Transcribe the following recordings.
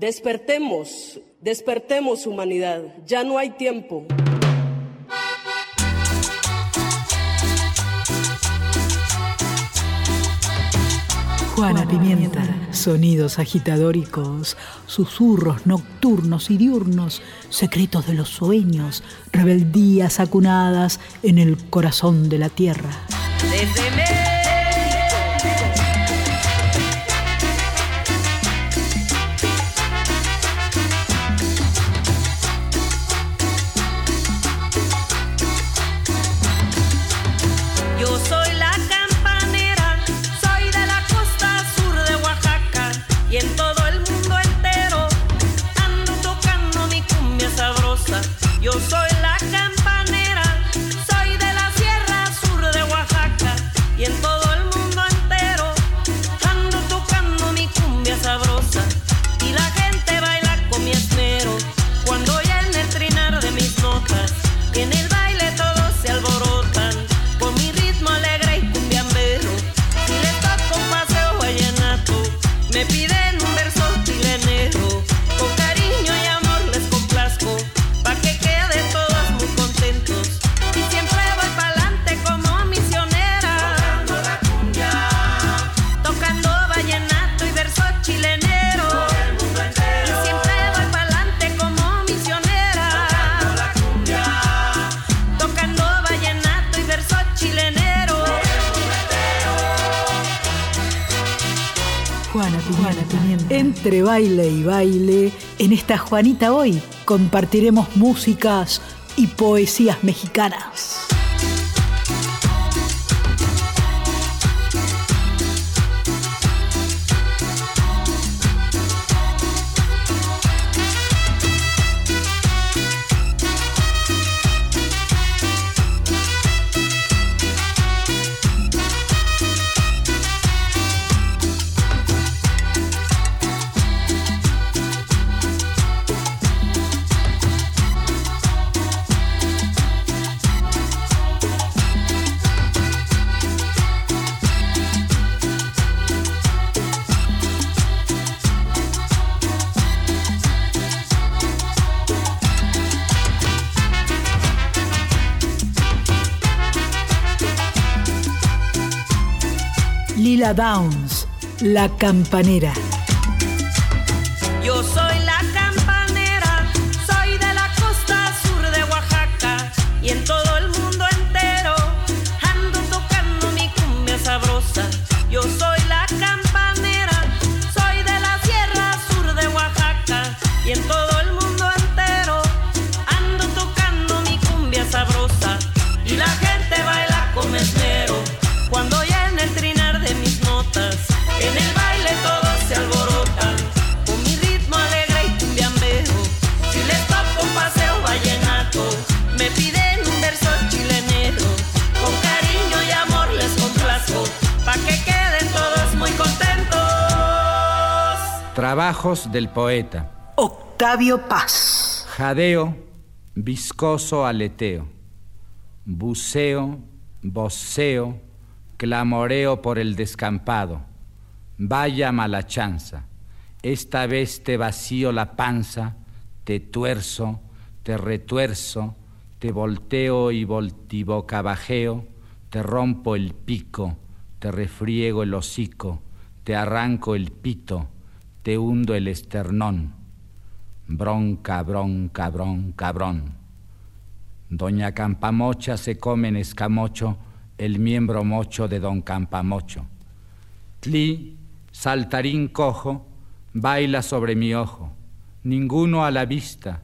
Despertemos, despertemos humanidad, ya no hay tiempo. Juana Pimienta, sonidos agitadóricos, susurros nocturnos y diurnos, secretos de los sueños, rebeldías acunadas en el corazón de la tierra. Entre baile y baile, en esta Juanita hoy compartiremos músicas y poesías mexicanas. Downs, La Campanera. Trabajos del poeta. Octavio Paz. Jadeo, viscoso aleteo, buceo, voceo, clamoreo por el descampado. Vaya mala chanza, esta vez te vacío la panza, te tuerzo, te retuerzo, te volteo y voltibocabajeo, te rompo el pico, te refriego el hocico, te arranco el pito, te hundo el esternón. Bronca, bronca, bronca, cabrón. Doña Campamocha se come en escamocho el miembro mocho de don Campamocho. Tli, saltarín cojo, baila sobre mi ojo, ninguno a la vista,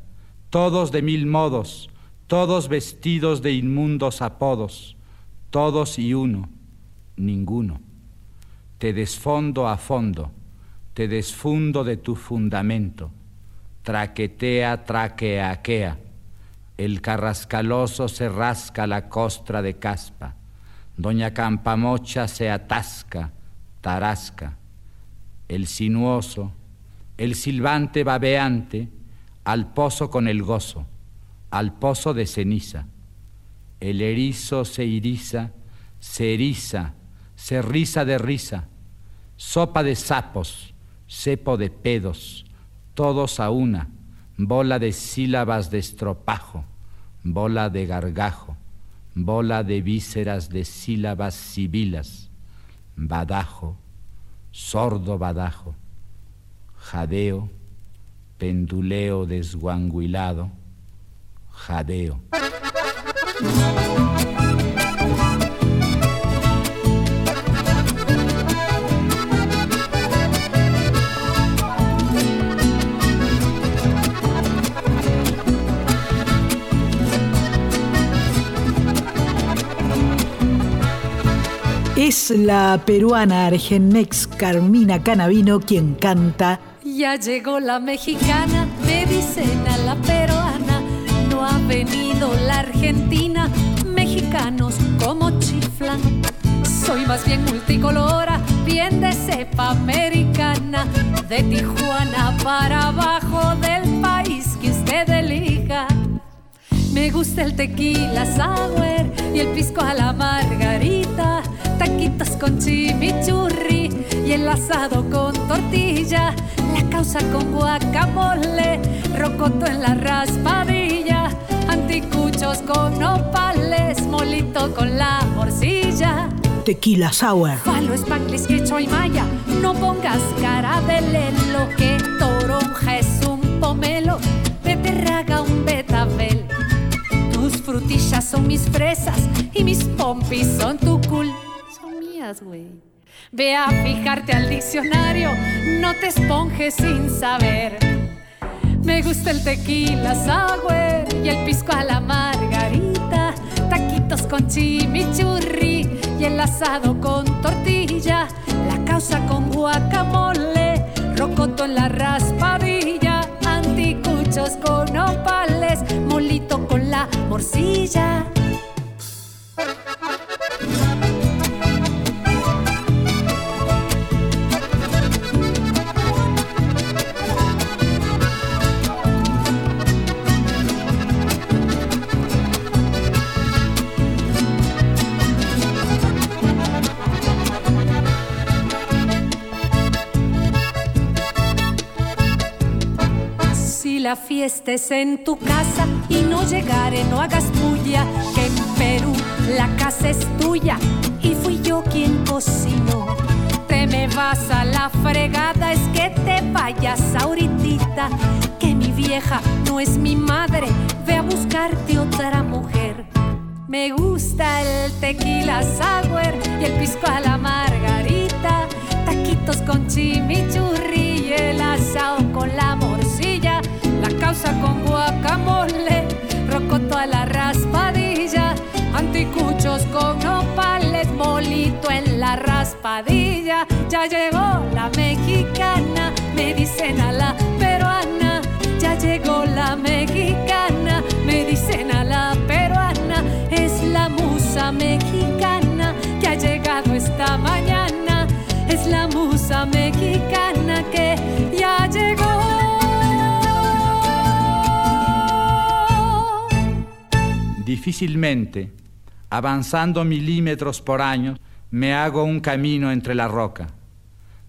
todos de mil modos, todos vestidos de inmundos apodos, todos y uno, ninguno. Te desfondo a fondo, te desfundo de tu fundamento, traquetea, traqueaquea, el carrascaloso se rasca la costra de caspa Doña Campamocha se atasca, tarasca. El sinuoso, el silbante babeante, al pozo con el gozo, al pozo de ceniza. El erizo se iriza, se eriza, se risa de risa, sopa de sapos, cepo de pedos, todos a una, bola de sílabas de estropajo, bola de gargajo, bola de vísceras de sílabas sibilas, badajo, sordo badajo, jadeo, penduleo desguanguilado, jadeo. La peruana Argenex Carmina Canavino quien canta. Ya llegó la mexicana, me dicen a la peruana. No ha venido la argentina, mexicanos como chiflan. Soy más bien multicolora, bien de cepa americana, de Tijuana para abajo del país que usted elija. Me gusta el tequila sour y el pisco a la margarita, con chimichurri y el asado con tortilla, la causa con guacamole, rocoto en la raspadilla, anticuchos con nopales, molito con la morcilla. Tequila sour. Falo, spanglish, quechua y maya, no pongas cara de lelo, que toronja es un pomelo, beterraga un betabel. Tus frutillas son mis fresas y mis pompis son tu cool. Ve a fijarte al diccionario, no te esponjes sin saber. Me gusta el tequila sour y el pisco a la margarita, taquitos con chimichurri y el asado con tortilla, la causa con guacamole, rocoto en la raspadilla, anticuchos con opales, molito con la morcilla. Si la fiesta es en tu casa y no llegaré, no hagas bulla, que en Perú la casa es tuya y fui yo quien cocinó. Te me vas a la fregada, es que te vayas ahorita, que mi vieja no es mi madre, ve a buscarte otra mujer. Me gusta el tequila sour y el pisco a la margarita, taquitos con chimichurri y el asado con la causa con guacamole, rocoto a la raspadilla, anticuchos con nopales, molito en la raspadilla. Ya llegó la mexicana, me dicen a la peruana, ya llegó la mexicana, me dicen a la peruana, es la musa mexicana que ha llegado esta mañana, es la musa mexicana que Difícilmente, avanzando milímetros por año, me hago un camino entre la roca.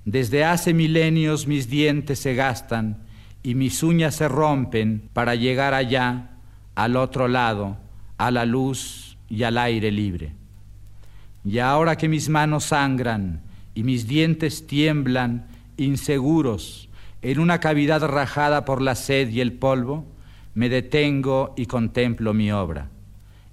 Desde hace milenios mis dientes se gastan y mis uñas se rompen para llegar allá, al otro lado, a la luz y al aire libre. Y ahora que mis manos sangran y mis dientes tiemblan inseguros en una cavidad rajada por la sed y el polvo, me detengo y contemplo mi obra.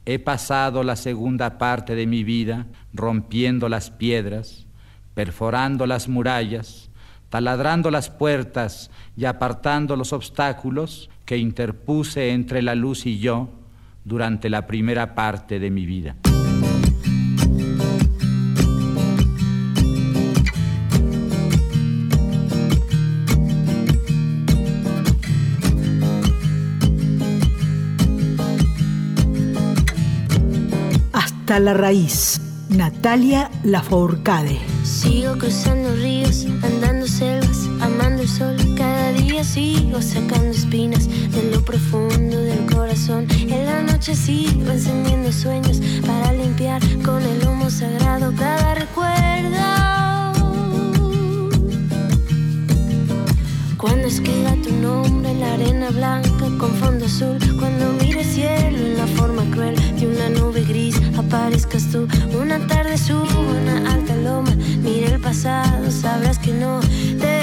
He pasado la segunda parte de mi vida rompiendo las piedras, perforando las murallas, taladrando las puertas y apartando los obstáculos que interpuse entre la luz y yo durante la primera parte de mi vida. Hasta la raíz. Natalia Lafourcade. Sigo cruzando ríos, andando selvas, amando el sol. Cada día sigo sacando espinas de lo profundo del corazón. En la noche sigo encendiendo sueños para limpiar con el humo sagrado cada recuerdo. Cuando escriba tu nombre en la arena blanca con fondo azul. Cuando mire el cielo en la forma cruel de una nube gris, aparezcas tú. Una tarde subo una alta loma. Mire el pasado, sabrás que no te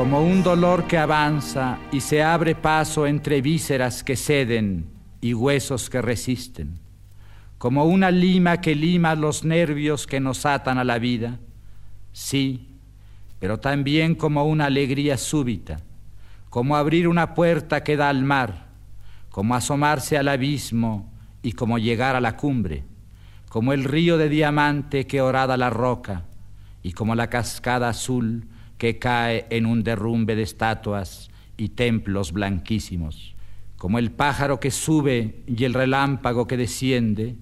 como un dolor que avanza y se abre paso entre vísceras que ceden y huesos que resisten, como una lima que lima los nervios que nos atan a la vida, sí, pero también como una alegría súbita, como abrir una puerta que da al mar, como asomarse al abismo y como llegar a la cumbre, como el río de diamante que horada la roca y como la cascada azul que cae en un derrumbe de estatuas y templos blanquísimos, como el pájaro que sube y el relámpago que desciende,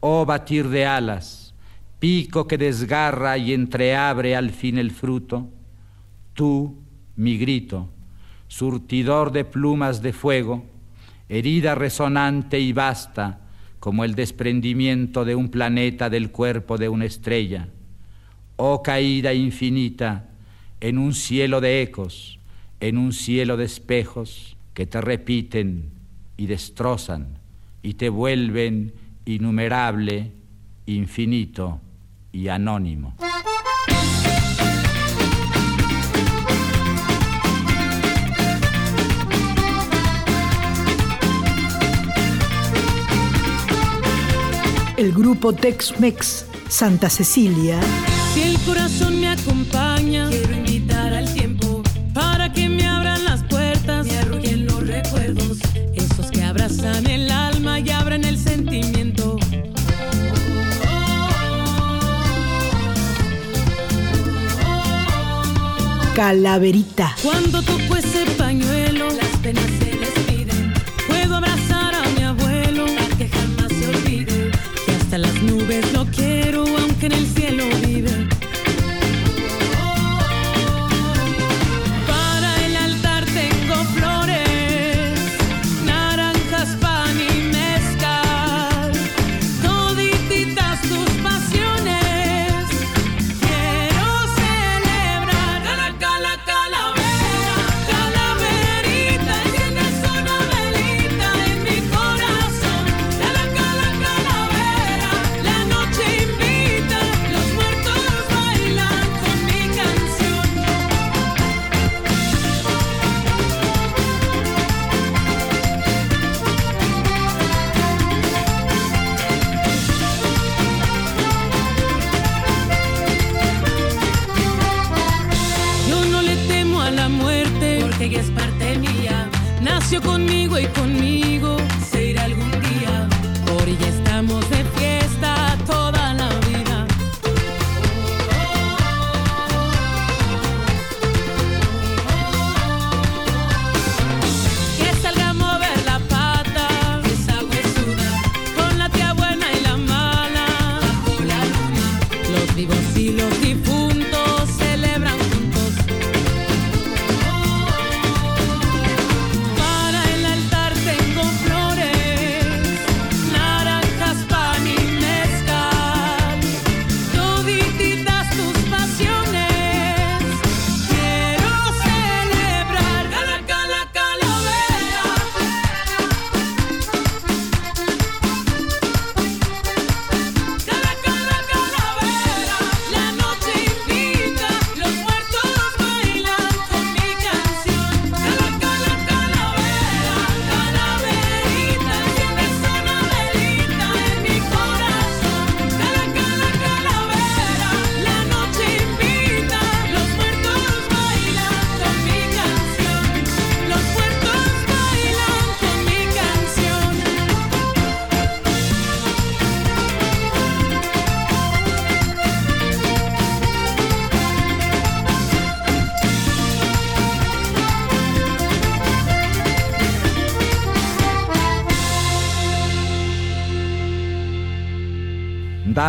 oh batir de alas, pico que desgarra y entreabre al fin el fruto, tú, mi grito, surtidor de plumas de fuego, herida resonante y vasta como el desprendimiento de un planeta del cuerpo de una estrella, oh caída infinita en un cielo de ecos, en un cielo de espejos que te repiten y destrozan y te vuelven innumerable, infinito y anónimo. El grupo Tex-Mex Santa Cecilia Si el corazón me acompaña, quiero invitar al tiempo para que me abran las puertas, me arrullen los recuerdos, esos que abrazan el alma y abren el sentimiento. Calaverita. Cuando toco ese y conmigo se irá algún día. Por ella estamos de fiesta toda la vida. Que salga a mover la pata, esa huesuda, con la tía buena y la mala, bajo la luna. Los vivos y los difuntos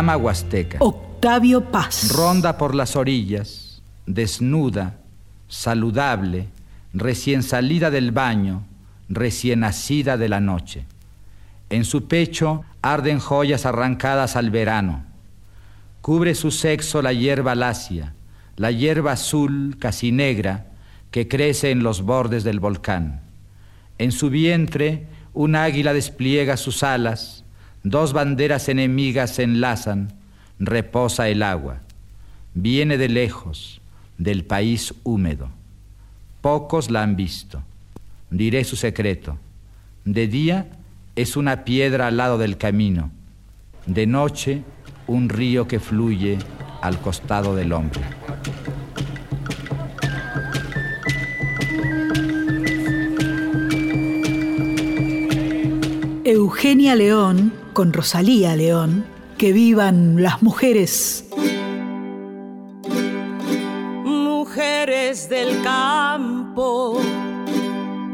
Dama huasteca. Octavio Paz. Ronda por las orillas, desnuda, saludable, recién salida del baño, recién nacida de la noche. En su pecho arden joyas arrancadas al verano. Cubre su sexo la hierba lacia, la hierba azul casi negra que crece en los bordes del volcán. En su vientre un águila despliega sus alas, dos banderas enemigas se enlazan, reposa el agua. Viene de lejos, del país húmedo. Pocos la han visto. Diré su secreto. De día es una piedra al lado del camino. De noche un río que fluye al costado del hombre. Eugenia León con Rosalía León. Que vivan las mujeres. Mujeres del campo,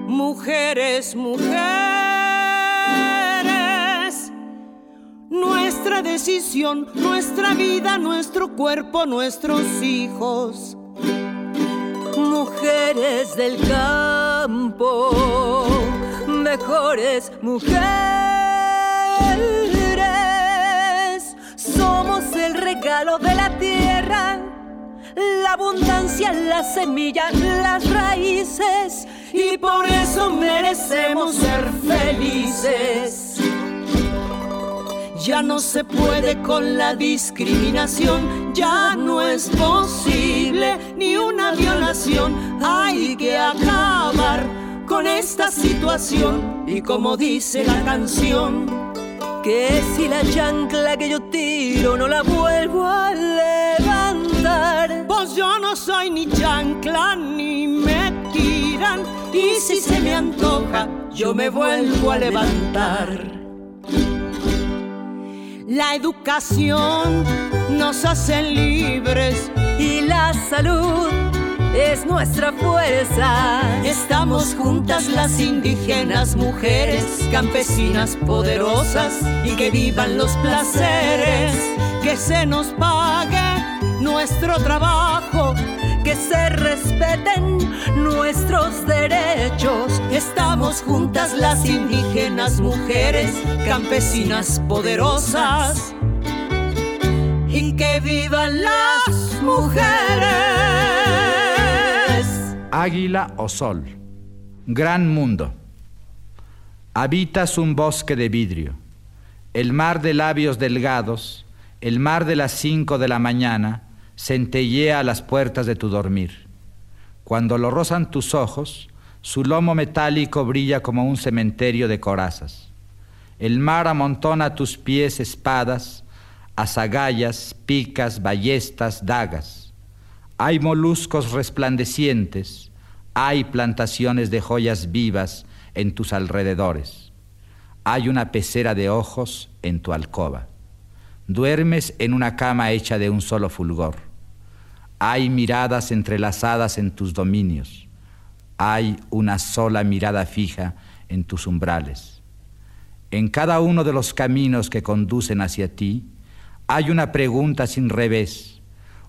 mujeres, mujeres, nuestra decisión, nuestra vida, nuestro cuerpo, nuestros hijos. Mujeres del campo, mejores mujeres, somos el regalo de la tierra la abundancia, la semilla, las raíces y por eso merecemos ser felices. Ya no se puede con la discriminación, ya no es posible ni una violación. Hay que acabar con esta situación y como dice la canción, que si la chancla que yo tiro no la vuelvo a levantar. Pues yo no soy ni chancla ni me tiran. Y si se me antoja, yo me vuelvo a levantar. La educación nos hace libres y la salud es nuestra fuerza. Estamos juntas las indígenas mujeres, campesinas poderosas y que vivan los placeres, que se nos pague nuestro trabajo, que se respeten nuestros derechos. Estamos juntas las indígenas mujeres, campesinas poderosas y que vivan las mujeres. Águila o sol. Gran mundo. Habitas un bosque de vidrio. El mar de labios delgados, el mar de las cinco de la mañana, centellea a las puertas de tu dormir. Cuando lo rozan tus ojos, su lomo metálico brilla como un cementerio de corazas. El mar amontona a tus pies espadas, azagallas, picas, ballestas, dagas. Hay moluscos resplandecientes, hay plantaciones de joyas vivas en tus alrededores. Hay una pecera de ojos en tu alcoba. Duermes en una cama hecha de un solo fulgor. Hay miradas entrelazadas en tus dominios. Hay una sola mirada fija en tus umbrales. En cada uno de los caminos que conducen hacia ti hay una pregunta sin revés,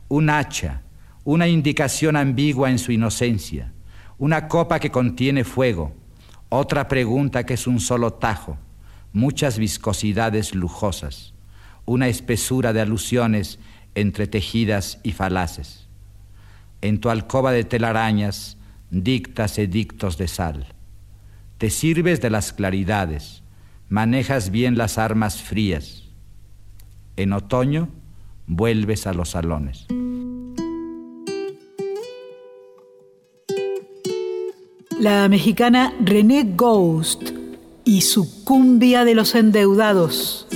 un hacha, una indicación ambigua en su inocencia, una copa que contiene fuego, otra pregunta que es un solo tajo, muchas viscosidades lujosas, una espesura de alusiones entretejidas y falaces. En tu alcoba de telarañas dictas edictos de sal. Te sirves de las claridades, manejas bien las armas frías. En otoño vuelves a los salones. La mexicana René Ghost y su cumbia de los endeudados.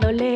sábado.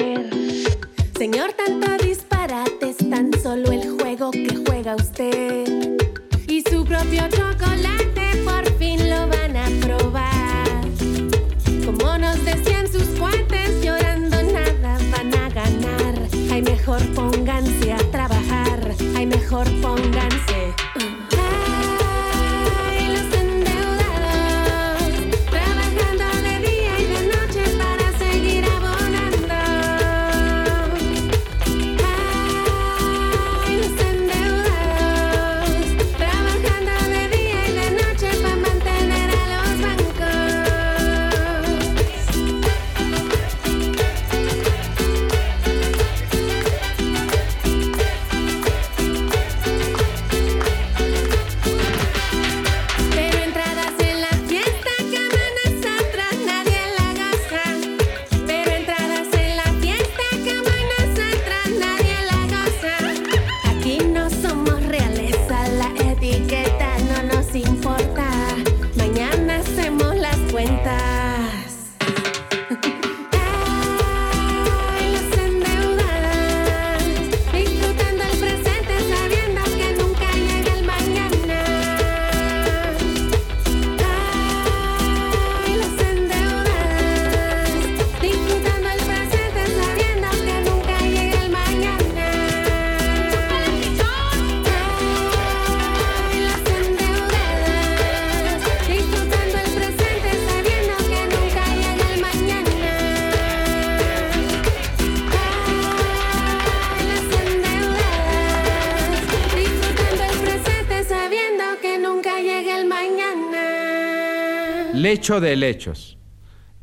Lecho de lechos.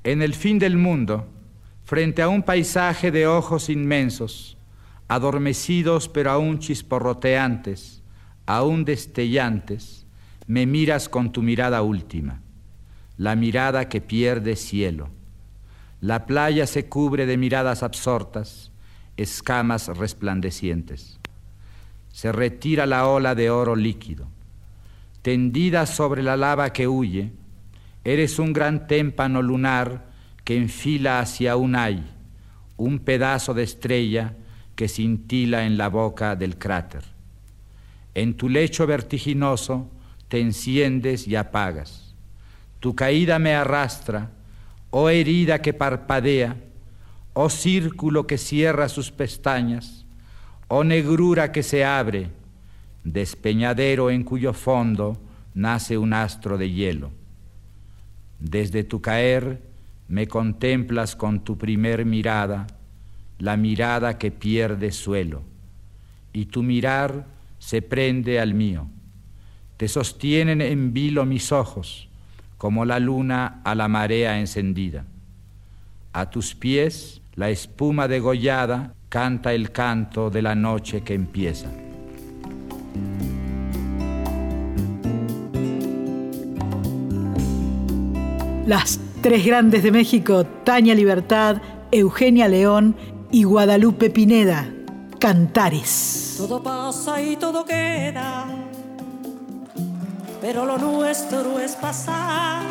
En el fin del mundo, frente a un paisaje de ojos inmensos, adormecidos pero aún chisporroteantes, aún destellantes, me miras con tu mirada última. la mirada que pierde cielo. La playa se cubre de miradas absortas, escamas resplandecientes. Se retira la ola de oro líquido. Tendida sobre la lava que huye, eres un gran témpano lunar que enfila hacia un ay, un pedazo de estrella que cintila en la boca del cráter. En tu lecho vertiginoso te enciendes y apagas. Tu caída me arrastra, oh herida que parpadea, oh círculo que cierra sus pestañas, oh negrura que se abre, despeñadero en cuyo fondo nace un astro de hielo. Desde tu caer me contemplas con tu primer mirada, la mirada que pierde suelo, y tu mirar se prende al mío. Te sostienen en vilo mis ojos, como la luna a la marea encendida. A tus pies la espuma degollada canta el canto de la noche que empieza. Las tres grandes de México, Tania Libertad, Eugenia León y Guadalupe Pineda, Cantares. Todo pasa y todo queda, pero lo nuestro es pasar,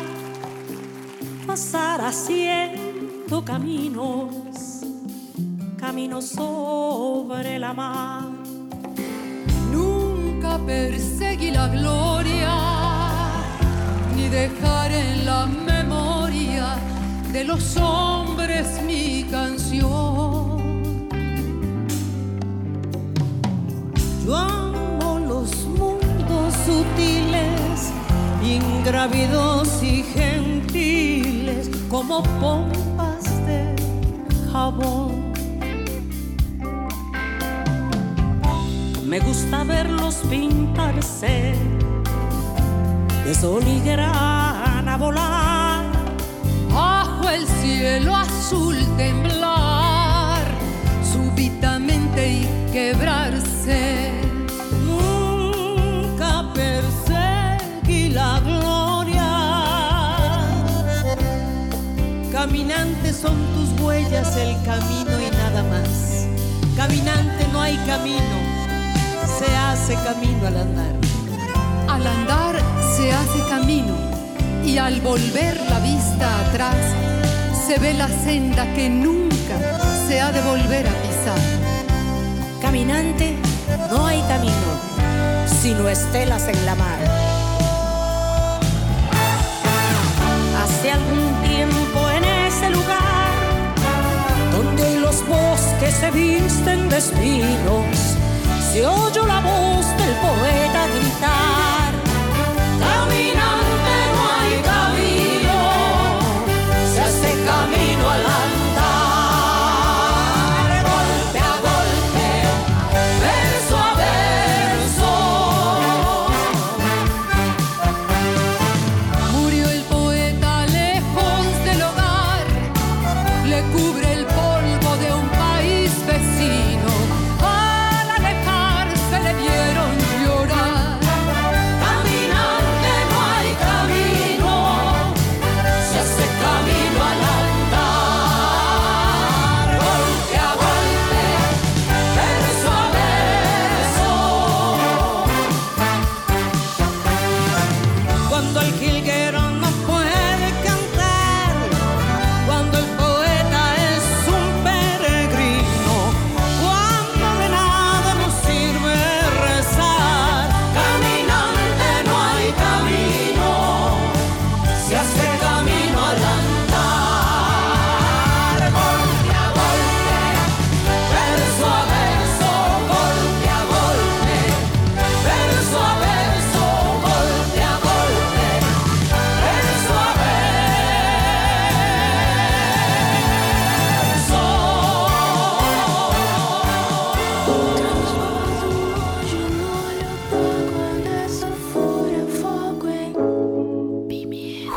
pasar haciendo caminos, caminos sobre la mar. Nunca perseguí la gloria, ni dejar en la memoria de los hombres mi canción. Yo amo los mundos sutiles, ingrávidos y gentiles, como pompas de jabón. Me gusta verlos pintarse de sol y grana volar. El cielo azul temblar, súbitamente y quebrarse. Nunca perseguí la gloria. Caminante son tus huellas, el camino y nada más. Caminante no hay camino, se hace camino al andar. Al andar se hace camino y al volver la vista atrás se ve la senda que nunca se ha de volver a pisar. Caminante no hay camino, sino estelas en la mar. Hace algún tiempo en ese lugar, donde los bosques se visten de espinos, se oyó la voz del poeta gritar.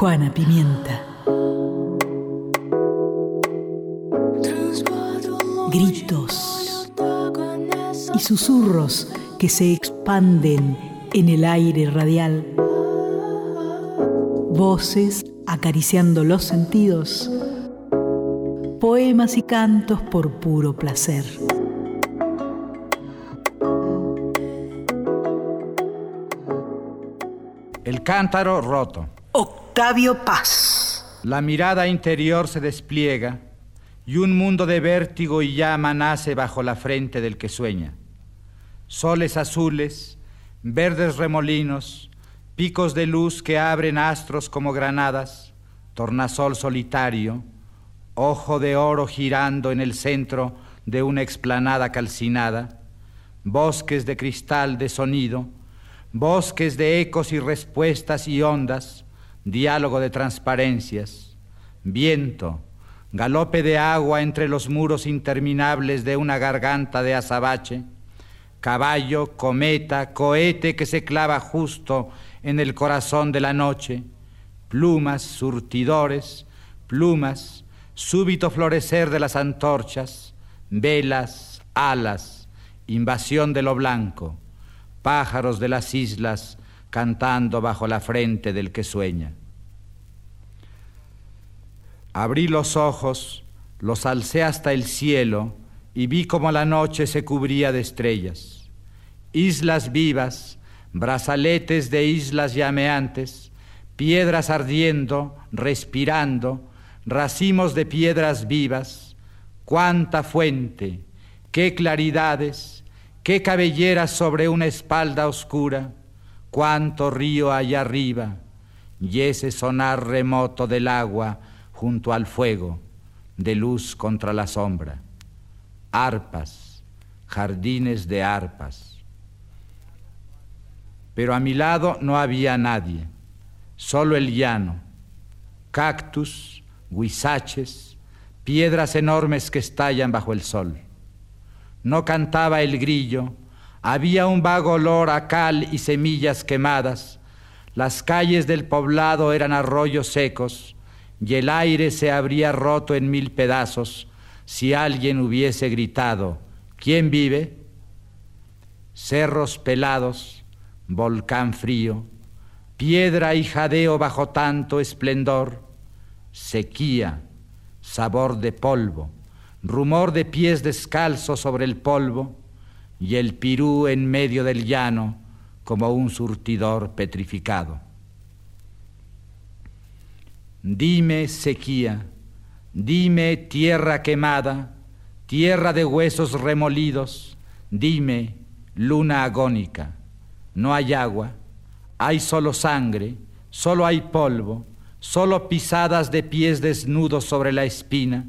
Juana Pimienta. Gritos y susurros que se expanden en el aire radial. Voces acariciando los sentidos, poemas y cantos por puro placer. El cántaro roto. Octavio Paz. La mirada interior se despliega y un mundo de vértigo y llama nace bajo la frente del que sueña. Soles azules, verdes remolinos, picos de luz que abren astros como granadas, tornasol solitario, ojo de oro girando en el centro de una explanada calcinada, bosques de cristal de sonido, bosques de ecos y respuestas y ondas, diálogo de transparencias, viento, galope de agua entre los muros interminables de una garganta de azabache, caballo, cometa, cohete que se clava justo en el corazón de la noche, plumas, surtidores, plumas, súbito florecer de las antorchas, velas, alas, invasión de lo blanco, pájaros de las islas cantando bajo la frente del que sueña. Abrí los ojos, los alcé hasta el cielo y vi como la noche se cubría de estrellas. Islas vivas, brazaletes de islas llameantes, piedras ardiendo, respirando, racimos de piedras vivas, cuánta fuente, qué claridades, qué cabelleras sobre una espalda oscura, cuánto río allá arriba, y ese sonar remoto del agua junto al fuego, de luz contra la sombra. Arpas, jardines de arpas. Pero a mi lado no había nadie, solo el llano, cactus, huizaches, piedras enormes que estallan bajo el sol. No cantaba el grillo, había un vago olor a cal y semillas quemadas. Las calles del poblado eran arroyos secos, y el aire se habría roto en mil pedazos si alguien hubiese gritado, ¿quién vive? Cerros pelados, volcán frío, piedra y jadeo bajo tanto esplendor, sequía, sabor de polvo, rumor de pies descalzos sobre el polvo y el pirú en medio del llano como un surtidor petrificado. Dime sequía, dime tierra quemada, tierra de huesos remolidos, dime luna agónica. No hay agua, hay solo sangre, solo hay polvo, solo pisadas de pies desnudos sobre la espina,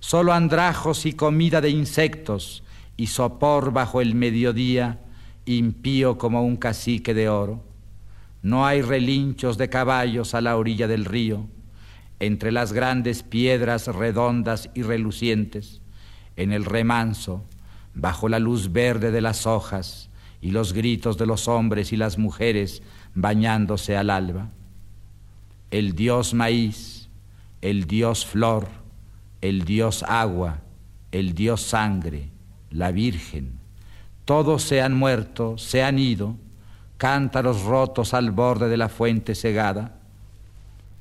solo andrajos y comida de insectos y sopor bajo el mediodía, impío como un cacique de oro. No hay relinchos de caballos a la orilla del río entre las grandes piedras redondas y relucientes, en el remanso, bajo la luz verde de las hojas y los gritos de los hombres y las mujeres bañándose al alba. El dios maíz, el dios flor, el dios agua, el dios sangre, la Virgen, todos se han muerto, se han ido, cántaros rotos al borde de la fuente cegada,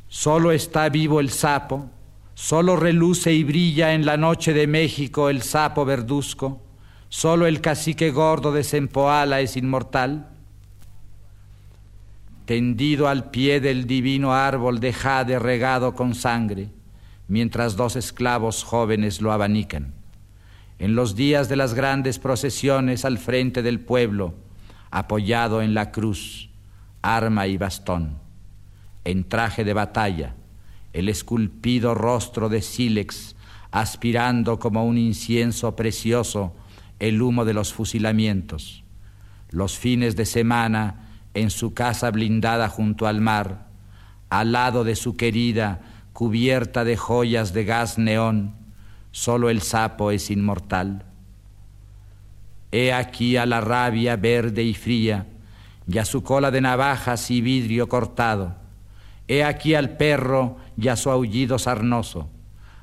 Solo está vivo el sapo, solo reluce y brilla en la noche de México el sapo verduzco, solo el cacique gordo de Sempoala es inmortal. Tendido al pie del divino árbol de jade regado con sangre, mientras dos esclavos jóvenes lo abanican. En los días de las grandes procesiones al frente del pueblo, apoyado en la cruz, arma y bastón en traje de batalla, el esculpido rostro de sílex, aspirando como un incienso precioso el humo de los fusilamientos. Los fines de semana en su casa blindada junto al mar, al lado de su querida, cubierta de joyas de gas neón, solo el sapo es inmortal. He aquí a la rabia verde y fría, y a su cola de navajas y vidrio cortado, He aquí al perro y a su aullido sarnoso,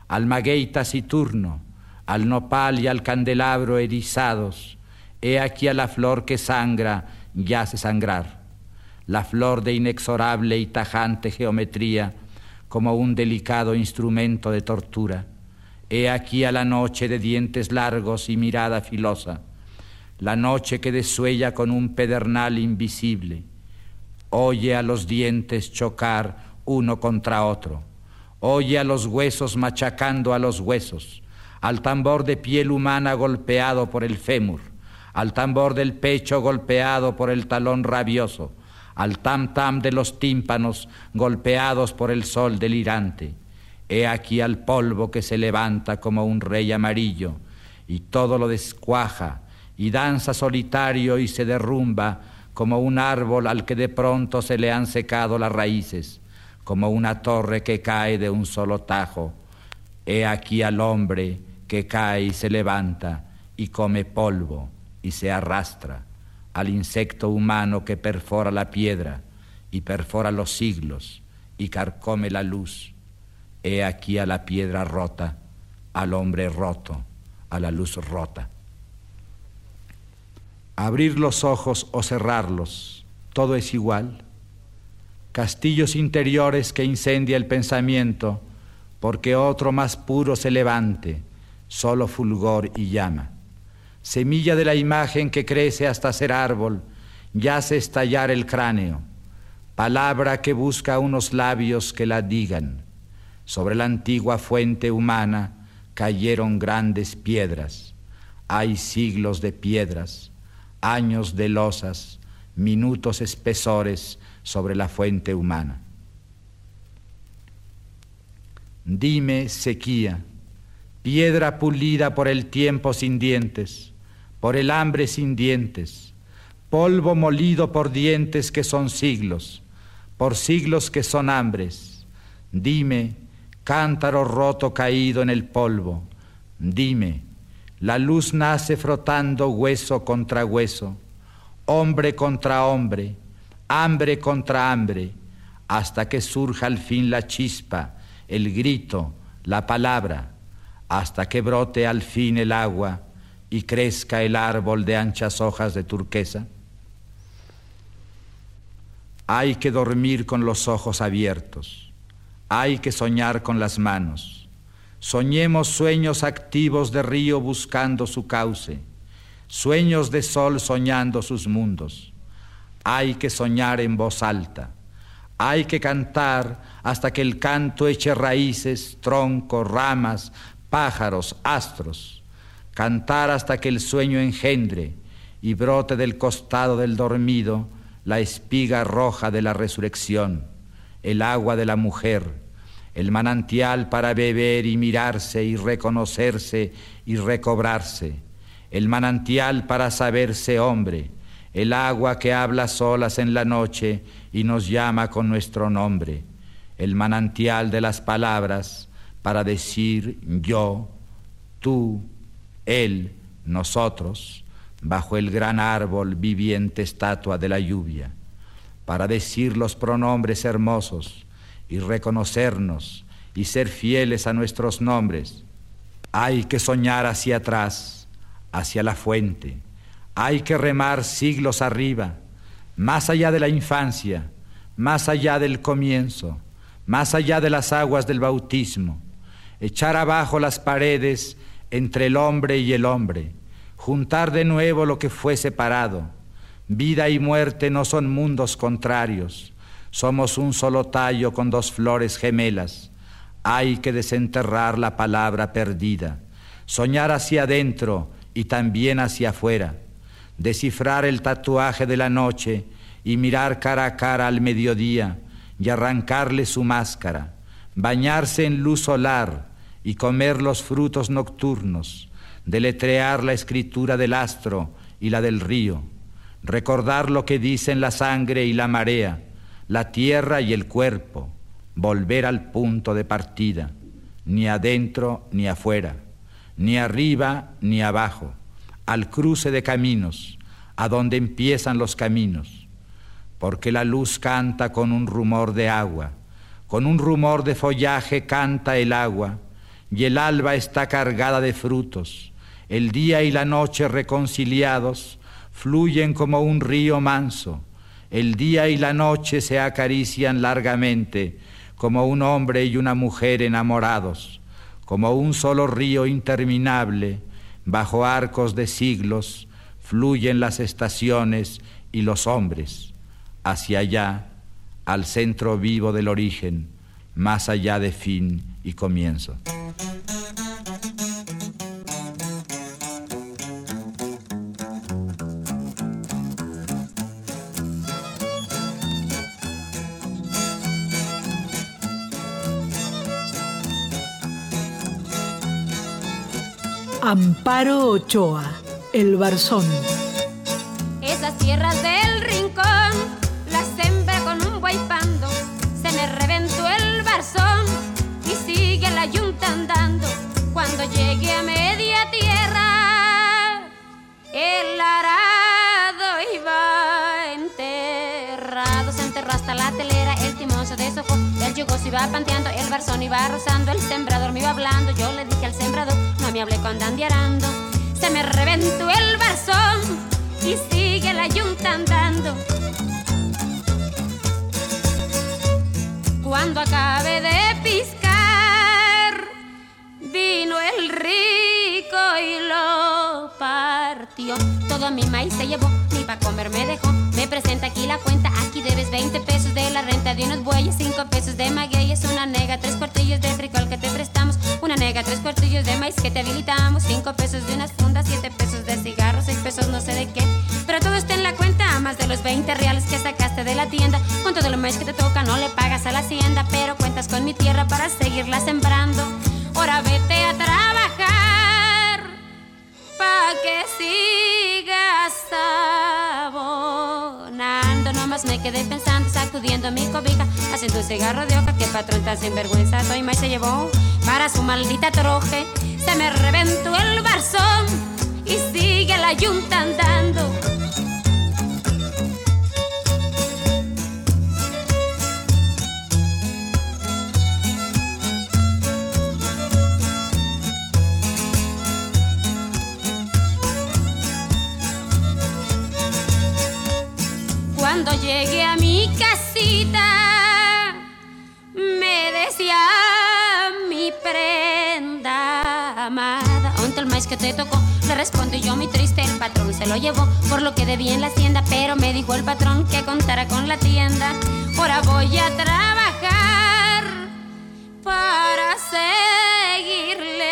al maguey taciturno, al nopal y al candelabro erizados. He aquí a la flor que sangra y hace sangrar, la flor de inexorable y tajante geometría, como un delicado instrumento de tortura. He aquí a la noche de dientes largos y mirada filosa, la noche que desuella con un pedernal invisible. Oye a los dientes chocar uno contra otro. Oye a los huesos machacando a los huesos, al tambor de piel humana golpeado por el fémur, al tambor del pecho golpeado por el talón rabioso, al tam tam de los tímpanos golpeados por el sol delirante. He aquí al polvo que se levanta como un rey amarillo, y todo lo descuaja, y danza solitario y se derrumba como un árbol al que de pronto se le han secado las raíces, como una torre que cae de un solo tajo. He aquí al hombre que cae y se levanta, y come polvo, y se arrastra al insecto humano que perfora la piedra y perfora los siglos y carcome la luz. He aquí a la piedra rota, al hombre roto, a la luz rota. Abrir los ojos o cerrarlos, todo es igual. Castillos interiores que incendia el pensamiento, porque otro más puro se levante, solo fulgor y llama semilla de la imagen que crece hasta ser árbol, yace estallar el cráneo, palabra que busca unos labios que la digan. Sobre la antigua fuente humana cayeron grandes piedras, hay siglos de piedras, años de losas, minutos espesores sobre la fuente humana. Dime, sequía, piedra pulida por el tiempo sin dientes, por el hambre sin dientes, polvo molido por dientes que son siglos, por siglos que son hambres. Dime, cántaro roto caído en el polvo, dime, la luz nace frotando hueso contra hueso, hombre contra hombre, hambre contra hambre, hasta que surja al fin la chispa, el grito, la palabra, hasta que brote al fin el agua, y crezca el árbol de anchas hojas de turquesa? Hay que dormir con los ojos abiertos, hay que soñar con las manos. Soñemos sueños activos de río buscando su cauce, sueños de sol soñando sus mundos. Hay que soñar en voz alta, hay que cantar hasta que el canto eche raíces, troncos, ramas, pájaros, astros cantar hasta que el sueño engendre y brote del costado del dormido la espiga roja de la resurrección, el agua de la mujer, el manantial para beber y mirarse y reconocerse y recobrarse, el manantial para saberse hombre, el agua que habla solas en la noche y nos llama con nuestro nombre, el manantial de las palabras para decir yo, tú, él, nosotros, bajo el gran árbol viviente estatua de la lluvia, para decir los pronombres hermosos y reconocernos y ser fieles a nuestros nombres. Hay que soñar hacia atrás, hacia la fuente. Hay que remar siglos arriba, más allá de la infancia, más allá del comienzo, más allá de las aguas del bautismo. Echar abajo las paredes entre el hombre y el hombre, juntar de nuevo lo que fue separado. Vida y muerte no son mundos contrarios, somos un solo tallo con dos flores gemelas. Hay que desenterrar la palabra perdida, soñar hacia adentro y también hacia afuera, descifrar el tatuaje de la noche y mirar cara a cara al mediodía y arrancarle su máscara, bañarse en luz solar, y comer los frutos nocturnos, deletrear la escritura del astro y la del río, recordar lo que dicen la sangre y la marea, la tierra y el cuerpo, volver al punto de partida, ni adentro ni afuera, ni arriba ni abajo, al cruce de caminos, a donde empiezan los caminos, porque la luz canta con un rumor de agua, con un rumor de follaje canta el agua, y el alba está cargada de frutos. El día y la noche reconciliados fluyen como un río manso. El día y la noche se acarician largamente, como un hombre y una mujer enamorados, como un solo río interminable, bajo arcos de siglos, fluyen las estaciones y los hombres, hacia allá, al centro vivo del origen, más allá de fin y comienzo. Amparo Ochoa, El Barzón. Esas tierras del rincón las sembra con un buey pando. Se me reventó el barzón y sigue la yunta andando. Cuando llegue a media El yugo se iba panteando, el barzón iba rozando, el sembrador me iba hablando. Yo le dije al sembrador, no me hablé con dandiarando. Se me reventó el barzón y sigue la yunta andando. Cuando acabe de piscar, vino el rico y lo partió. Todo mi maíz se llevó, ni pa' comer me dejó. Me presenta aquí la cuenta, aquí debes 20 pesos de la renta de unos bueyes, 5 pesos de magueyes, una nega, tres cuartillos de frijol que te prestamos, una nega, tres cuartillos de maíz que te habilitamos, 5 pesos de unas fundas, 7 pesos de cigarros, 6 pesos no sé de qué. Pero todo está en la cuenta, más de los 20 reales que sacaste de la tienda. Con todo lo maíz que te toca, no le pagas a la hacienda, pero cuentas con mi tierra para seguirla sembrando. Ahora vete a trabajar pa' que sigas abonando. Nomás me quedé pensando, sacudiendo mi cobija, haciendo un cigarro de hoja. Que patrón tan sinvergüenza, soy maíz se llevó para su maldita troje. Se me reventó el barzón y sigue la yunta andando. Amada. ¿Onta el maíz que te tocó? Le respondí yo muy triste, el patrón se lo llevó por lo que debía en la hacienda, pero me dijo el patrón que contara con la tienda. Ahora voy a trabajar para seguirle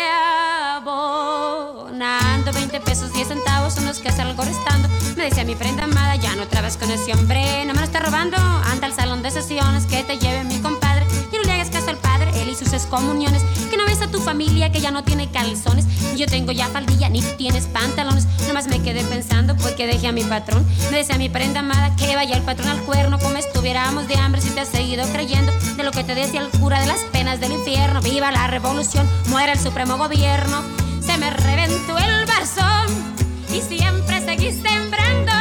abonando 20 pesos 10 centavos son los que salgo restando. Me decía mi prenda amada, ya no trabas con ese hombre, no me lo está robando. Anda al salón de sesiones que te lleve mi compadre. Sus excomuniones. Que no ves a tu familia que ya no tiene calzones. Yo tengo ya faldilla, ni tienes pantalones. Nomás me quedé pensando porque dejé a mi patrón. Me decía mi prenda amada que vaya el patrón al cuerno, como estuviéramos de hambre si te has seguido creyendo de lo que te decía el cura de las penas del infierno. Viva la revolución, muera el supremo gobierno. Se me reventó el barzón y siempre seguí sembrando.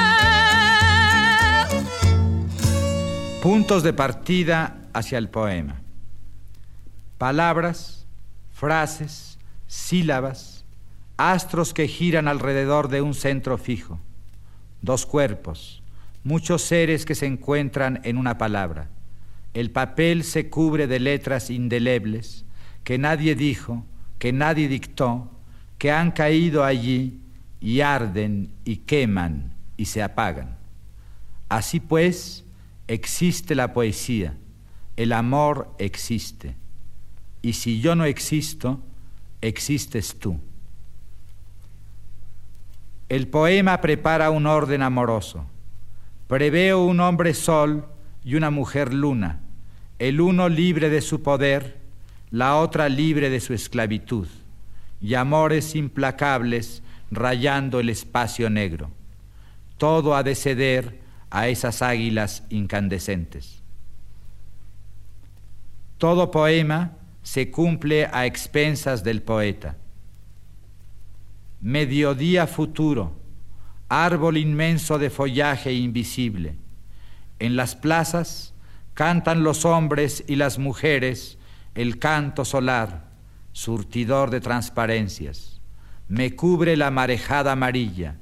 Puntos de partida hacia el poema. Palabras, frases, sílabas, astros que giran alrededor de un centro fijo. Dos cuerpos, muchos seres que se encuentran en una palabra. El papel se cubre de letras indelebles que nadie dijo, que nadie dictó, que han caído allí y arden y queman y se apagan. Así pues, existe la poesía, el amor existe. Y si yo no existo, existes tú. El poema prepara un orden amoroso. Preveo un hombre sol y una mujer luna, el uno libre de su poder, la otra libre de su esclavitud, y amores implacables rayando el espacio negro. Todo ha de ceder a esas águilas incandescentes. Todo poema se cumple a expensas del poeta. Mediodía futuro, árbol inmenso de follaje invisible. En las plazas cantan los hombres y las mujeres el canto solar, surtidor de transparencias. Me cubre la marejada amarilla.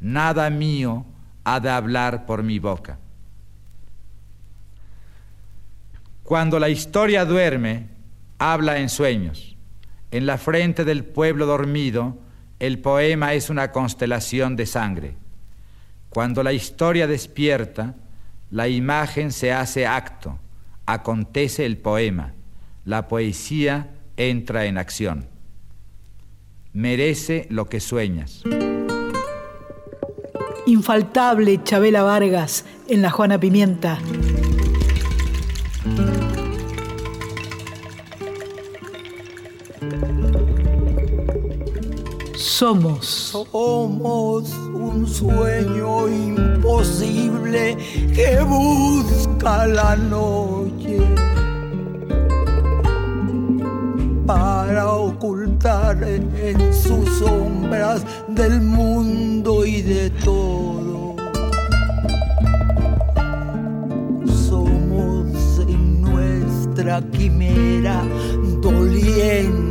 Nada mío ha de hablar por mi boca. Cuando la historia duerme, habla en sueños. En la frente del pueblo dormido, el poema es una constelación de sangre. Cuando la historia despierta, la imagen se hace acto, acontece el poema, la poesía entra en acción. Merece lo que sueñas. Infaltable Chabela Vargas en la Juana Pimienta. Somos. Somos un sueño imposible que busca la noche para ocultar en sus sombras del mundo y de todo. Somos en nuestra quimera doliente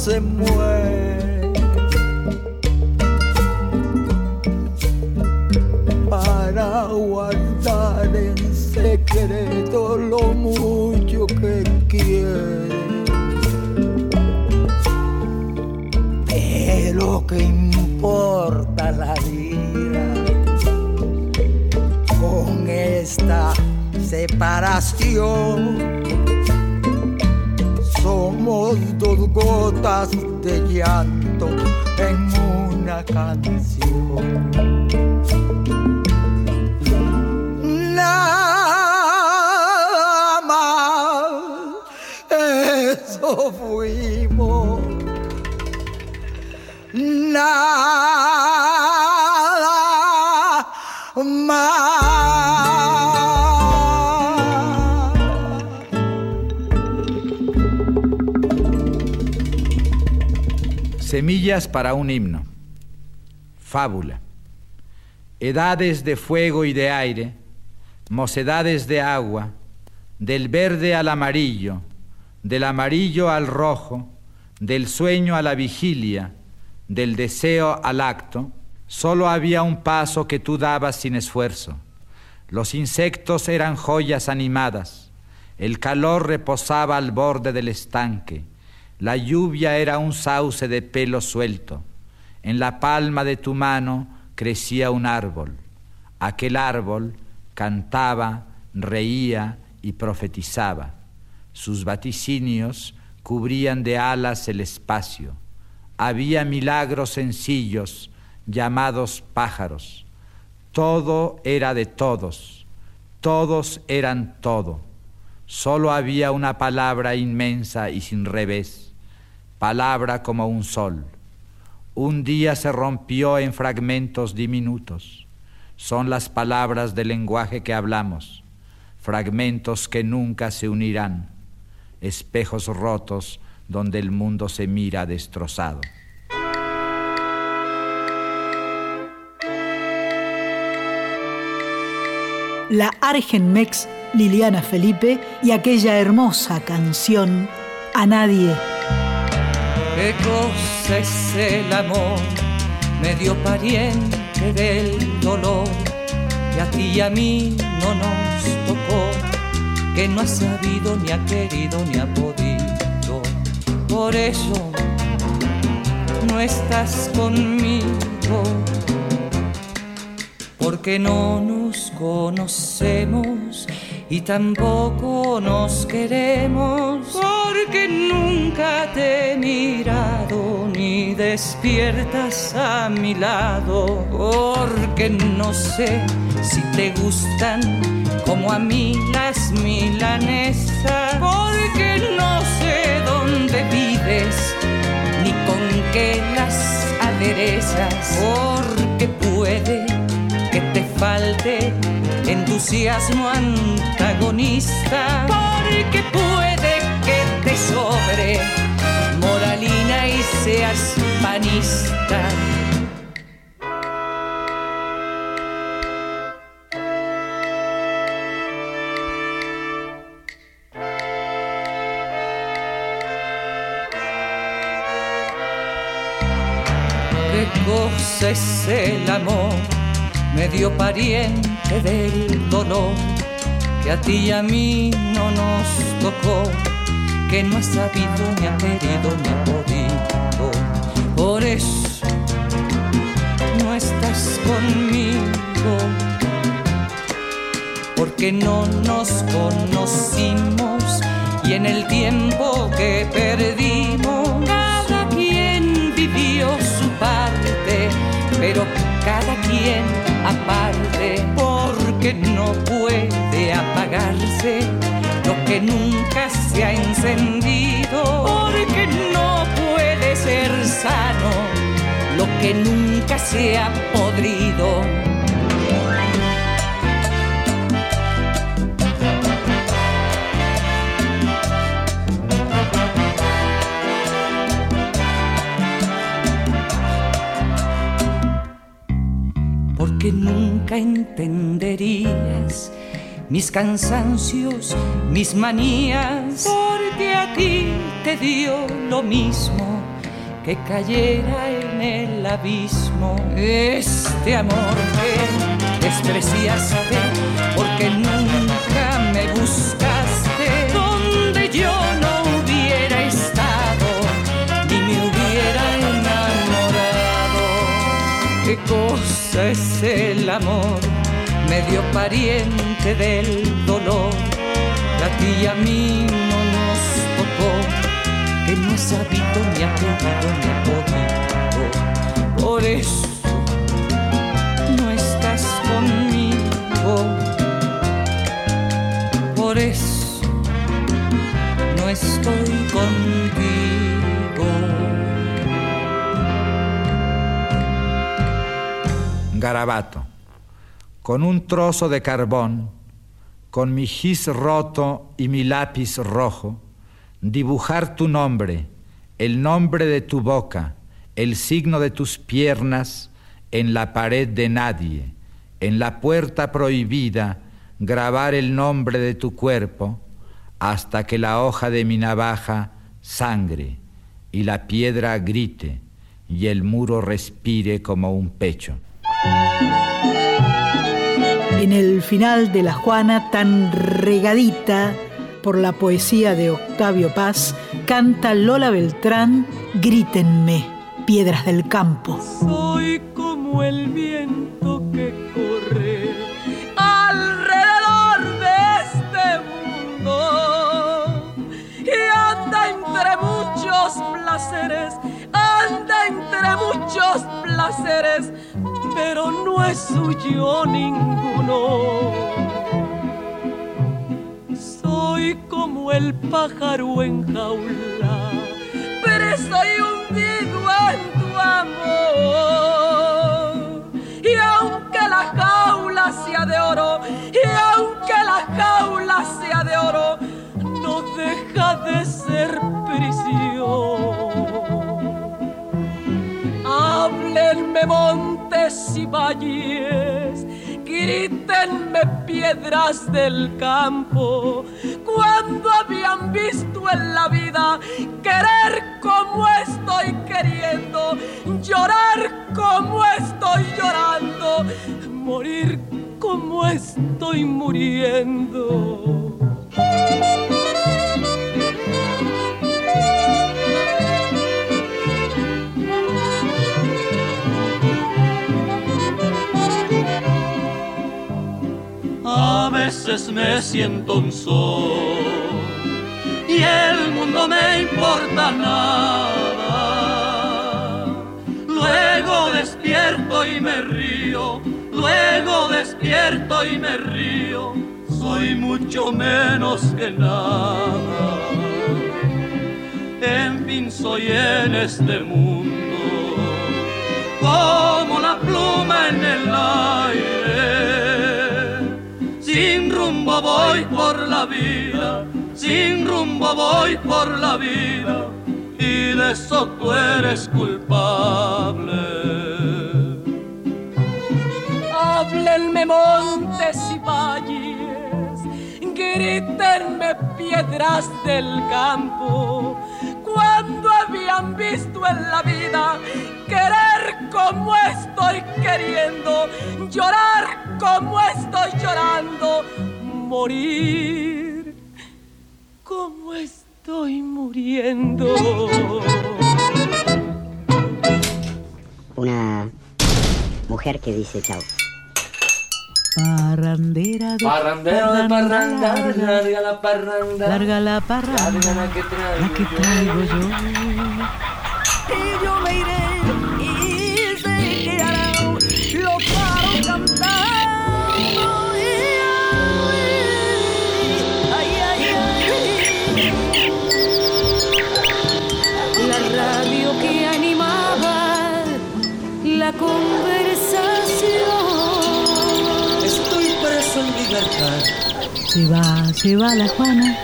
se muere. Para guardar en secreto lo mucho que quiere. Pero que importa la vida con esta separación. Gotas de llanto en una canción. Semillas para un himno. Fábula. Edades de fuego y de aire, mocedades de agua, del verde al amarillo, del amarillo al rojo, del sueño a la vigilia, del deseo al acto, solo había un paso que tú dabas sin esfuerzo. Los insectos eran joyas animadas, el calor reposaba al borde del estanque, la lluvia era un sauce de pelo suelto, en la palma de tu mano crecía un árbol, aquel árbol cantaba, reía y profetizaba, sus vaticinios cubrían de alas el espacio, había milagros sencillos llamados pájaros. Todo era de todos, todos eran todo. Solo había una palabra inmensa y sin revés, palabra como un sol. Un día se rompió en fragmentos diminutos. Son las palabras del lenguaje que hablamos, fragmentos que nunca se unirán, espejos rotos donde el mundo se mira destrozado. La Argenmex Liliana Felipe y aquella hermosa canción A Nadie. ¿Qué cosa es el amor? Medio pariente del dolor que a ti y a mí no nos tocó, que no ha sabido ni ha querido ni ha podido. Por eso no estás conmigo, porque no nos conocemos y tampoco nos queremos, porque nunca te he mirado ni despiertas a mi lado, porque no sé si te gustan como a mí las milanesas, porque no sé dónde vives ni con qué las aderezas, porque puede falte entusiasmo antagonista, porque puede que te sobre moralismo seas panista. ¿Qué cosa es el amor? Medio pariente del dolor que a ti y a mí no nos tocó, que no ha sabido ni ha querido ni ha podido. Por eso no estás conmigo, porque no nos conocimos y en el tiempo que perdimos, cada quien vivió su parte, pero cada quien aparte, porque no puede apagarse lo que nunca se ha encendido, porque no puede ser sano lo que nunca se ha podrido. Entenderías mis cansancios, mis manías, porque a ti te dio lo mismo que cayera en el abismo este amor que desprecias saber, porque nunca me buscaste donde yo no hubiera estado ni me hubiera enamorado. ¿Qué cosa es el amor? Medio pariente del dolor, que a ti y a mí no nos tocó, que no ha sabido ni querido ni ha podido. Por eso no estás conmigo, por eso no estoy Garabato. Con un trozo de carbón, con mi gis roto y mi lápiz rojo, dibujar tu nombre, el nombre de tu boca, el signo de tus piernas en la pared de nadie, en la puerta prohibida, grabar el nombre de tu cuerpo hasta que la hoja de mi navaja sangre y la piedra grite y el muro respire como un pecho. En el final de La Juana, tan regadita por la poesía de Octavio Paz, canta Lola Beltrán, Grítenme, piedras del campo. Soy como el viento que corre alrededor de este mundo y anda entre muchos placeres, anda entre muchos placeres, pero no es suyo ninguno. Soy como el pájaro en jaula, pero soy hundido en tu amor. Y aunque la jaula sea de oro, y aunque la jaula sea de oro, no deja de ser prisión. Háblenme montes y valles, grítenme piedras del campo, cuando habían visto en la vida querer como estoy queriendo, llorar como estoy llorando, morir como estoy muriendo. A veces me siento un sol y el mundo me importa nada. Luego despierto y me río, luego despierto y me río. Soy mucho menos que nada. En fin, soy en este mundo como la pluma en el voy por la vida, sin rumbo voy por la vida y de eso tú eres culpable. Háblenme montes y valles, grítenme piedras del campo. Cuando habían visto en la vida querer como estoy queriendo, llorar como estoy llorando, morir como estoy muriendo. Una mujer que dice chao. Parrandera de Parrandero de parranda, larga la parranda. Larga la parranda, Larga la que traigo la que traigo yo. Y yo me iré conversación. Estoy preso en libertad. Se va, se va la Juana.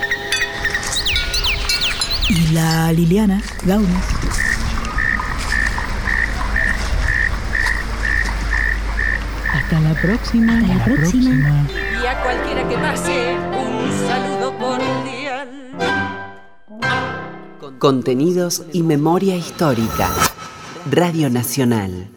Y la Liliana Gaunes. Hasta la próxima. Hasta la próxima. Y a cualquiera que pase, un saludo cordial. Contenidos y memoria histórica. Radio Nacional.